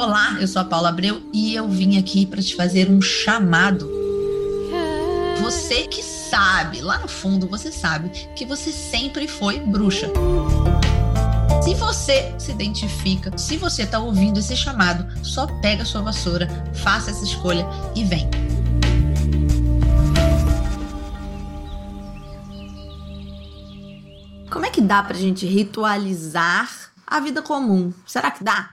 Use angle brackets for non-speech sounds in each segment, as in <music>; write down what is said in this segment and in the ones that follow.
Olá, eu sou a Paula Abreu e eu vim aqui para te fazer um chamado. Você que sabe, lá no fundo você sabe que você sempre foi bruxa. Se você se identifica, se você está ouvindo esse chamado, só pega sua vassoura, faça essa escolha e vem. Como é que dá pra gente ritualizar a vida comum? Será que dá?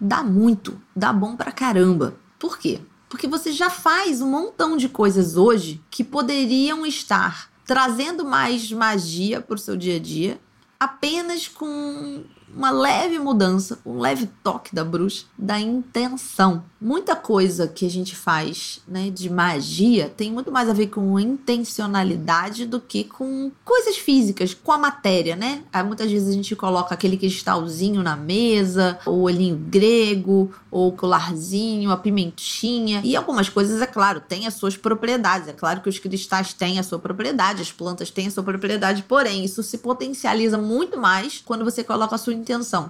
Dá muito, dá bom pra caramba. Por quê? Porque você já faz um montão de coisas hoje que poderiam estar trazendo mais magia pro seu dia a dia apenas com uma leve mudança, um leve toque da bruxa, da intenção. Muita coisa que a gente faz, né, de magia tem muito mais a ver com intencionalidade do que com coisas físicas, com a matéria, né? Aí, muitas vezes a gente coloca aquele cristalzinho na mesa, ou olhinho grego, ou colarzinho, a pimentinha. E algumas coisas, é claro, têm as suas propriedades. É claro que os cristais têm a sua propriedade, as plantas têm a sua propriedade, porém, isso se potencializa muito mais quando você coloca a sua intenção.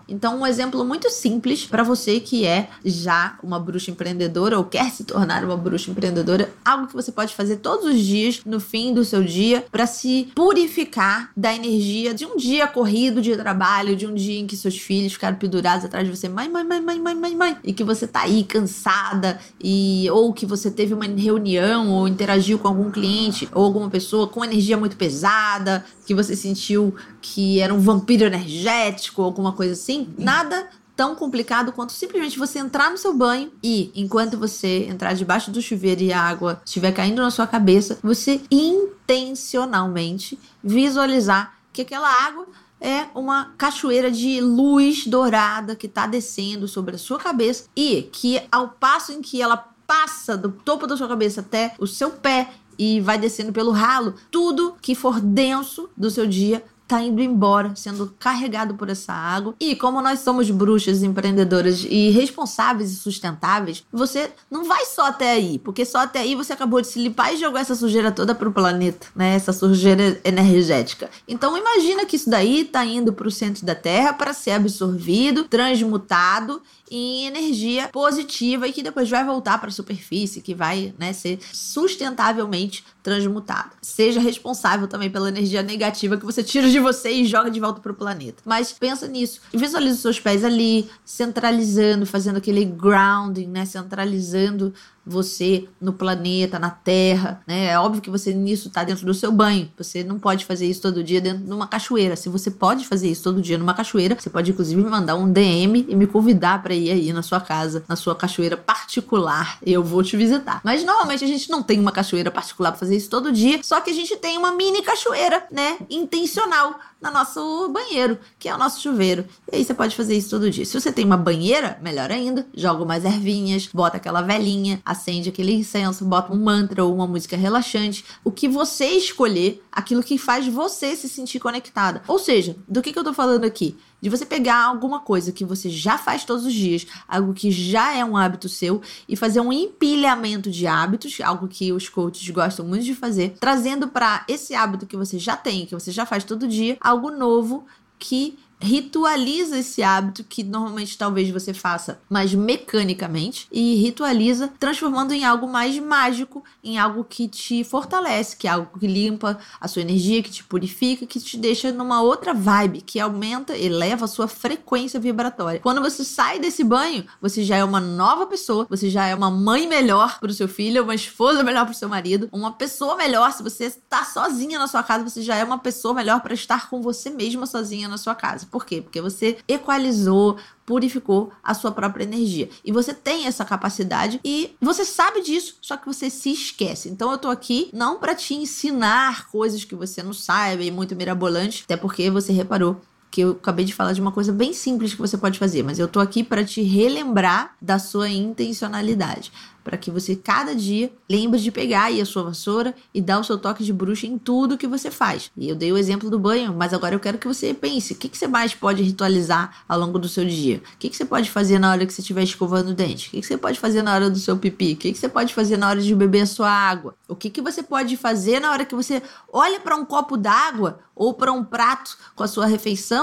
Então, um exemplo muito simples para você que é já uma bruxa empreendedora ou quer se tornar uma bruxa empreendedora, algo que você pode fazer todos os dias no fim do seu dia para se purificar da energia de um dia corrido de trabalho, de um dia em que seus filhos ficaram pendurados atrás de você, mãe, mãe, mãe, mãe, mãe, mãe, mãe, e que você tá aí cansada e ou que você teve uma reunião ou interagiu com algum cliente ou alguma pessoa com energia muito pesada, que você sentiu que era um vampiro energético ou alguma coisa assim, nada tão complicado quanto simplesmente você entrar no seu banho e, enquanto você entrar debaixo do chuveiro e a água estiver caindo na sua cabeça, você intencionalmente visualizar que aquela água é uma cachoeira de luz dourada que está descendo sobre a sua cabeça e que ao passo em que ela passa do topo da sua cabeça até o seu pé e vai descendo pelo ralo, tudo que for denso do seu dia tá indo embora, sendo carregado por essa água. E como nós somos bruxas empreendedoras e responsáveis e sustentáveis, você não vai só até aí, porque só até aí você acabou de se limpar e jogou essa sujeira toda pro planeta, né? Essa sujeira energética. Então imagina que isso daí tá indo pro centro da Terra para ser absorvido, transmutado em energia positiva e que depois vai voltar para a superfície, que vai né, ser sustentavelmente transmutada. Seja responsável também pela energia negativa que você tira de você e joga de volta para o planeta. Mas pensa nisso. Visualiza os seus pés ali, centralizando, fazendo aquele grounding, né? Centralizando você no planeta, na Terra, né? É óbvio que você nisso está dentro do seu banho. Você não pode fazer isso todo dia dentro de uma cachoeira. Se você pode fazer isso todo dia numa cachoeira, você pode inclusive me mandar um DM e me convidar para ir aí na sua casa, na sua cachoeira particular. Eu vou te visitar. Mas normalmente a gente não tem uma cachoeira particular para fazer isso todo dia, só que a gente tem uma mini cachoeira, né? Intencional no nosso banheiro, que é o nosso chuveiro. E aí você pode fazer isso todo dia. Se você tem uma banheira, melhor ainda, joga umas ervinhas, bota aquela velinha, acende aquele incenso, bota um mantra ou uma música relaxante. O que você escolher, aquilo que faz você se sentir conectada. Ou seja, do que, que eu tô falando aqui? de você pegar alguma coisa que você já faz todos os dias, algo que já é um hábito seu, e fazer um empilhamento de hábitos, algo que os coaches gostam muito de fazer, trazendo para esse hábito que você já tem, que você já faz todo dia, algo novo que ritualiza esse hábito que normalmente talvez você faça mais mecanicamente e ritualiza transformando em algo mais mágico, em algo que te fortalece, que é algo que limpa a sua energia, que te purifica, que te deixa numa outra vibe, que aumenta, eleva a sua frequência vibratória. Quando você sai desse banho, você já é uma nova pessoa, você já é uma mãe melhor para o seu filho, uma esposa melhor para o seu marido, uma pessoa melhor se você está sozinha na sua casa, você já é uma pessoa melhor para estar com você mesma sozinha na sua casa. Por quê? Porque você equalizou, purificou a sua própria energia. E você tem essa capacidade e você sabe disso, só que você se esquece. Então eu tô aqui não para te ensinar coisas que você não saiba e muito mirabolante, até porque você reparou que eu acabei de falar de uma coisa bem simples que você pode fazer, mas eu tô aqui para te relembrar da sua intencionalidade para que você cada dia lembre de pegar aí a sua vassoura e dar o seu toque de bruxa em tudo que você faz. E eu dei o exemplo do banho, mas agora eu quero que você pense, o que, que você mais pode ritualizar ao longo do seu dia? O que, que você pode fazer na hora que você estiver escovando o dente? O que, que você pode fazer na hora do seu pipi? O que, que você pode fazer na hora de beber a sua água? O que, que você pode fazer na hora que você olha para um copo d'água ou para um prato com a sua refeição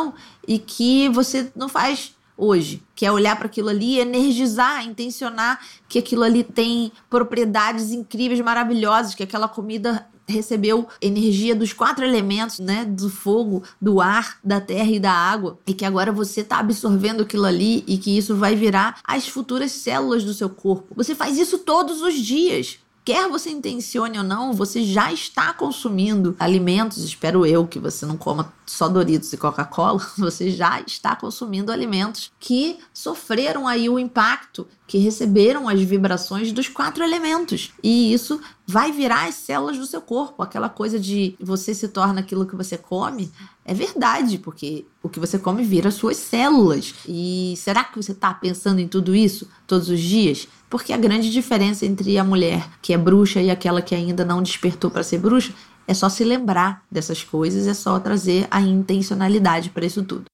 e que você não faz hoje, que é olhar para aquilo ali, energizar, intencionar que aquilo ali tem propriedades incríveis, maravilhosas, que aquela comida recebeu energia dos quatro elementos, né? Do fogo, do ar, da terra e da água. E que agora você está absorvendo aquilo ali e que isso vai virar as futuras células do seu corpo. Você faz isso todos os dias quer você intencione ou não, você já está consumindo alimentos, espero eu que você não coma só Doritos e Coca-Cola, <laughs> você já está consumindo alimentos que sofreram aí o impacto, que receberam as vibrações dos quatro elementos. E isso vai virar as células do seu corpo. Aquela coisa de você se torna aquilo que você come é verdade, porque o que você come vira suas células. E será que você está pensando em tudo isso todos os dias? Porque a grande diferença entre a mulher que é bruxa e aquela que ainda não despertou para ser bruxa é só se lembrar dessas coisas, é só trazer a intencionalidade para isso tudo.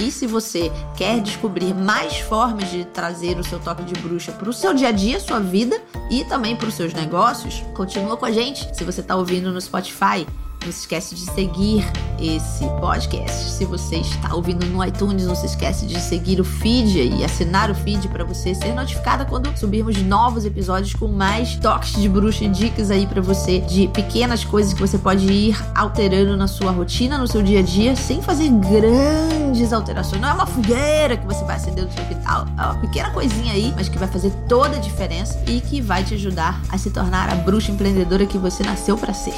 E se você quer descobrir mais formas de trazer o seu toque de bruxa para o seu dia a dia, sua vida e também para os seus negócios, continua com a gente. Se você está ouvindo no Spotify, não se esquece de seguir esse podcast. Se você está ouvindo no iTunes, não se esquece de seguir o feed e assinar o feed para você ser notificada quando subirmos novos episódios com mais toques de bruxa e dicas aí para você de pequenas coisas que você pode ir alterando na sua rotina, no seu dia a dia, sem fazer grandes alterações. Não é uma fogueira que você vai acender no seu quintal, é uma pequena coisinha aí, mas que vai fazer toda a diferença e que vai te ajudar a se tornar a bruxa empreendedora que você nasceu para ser.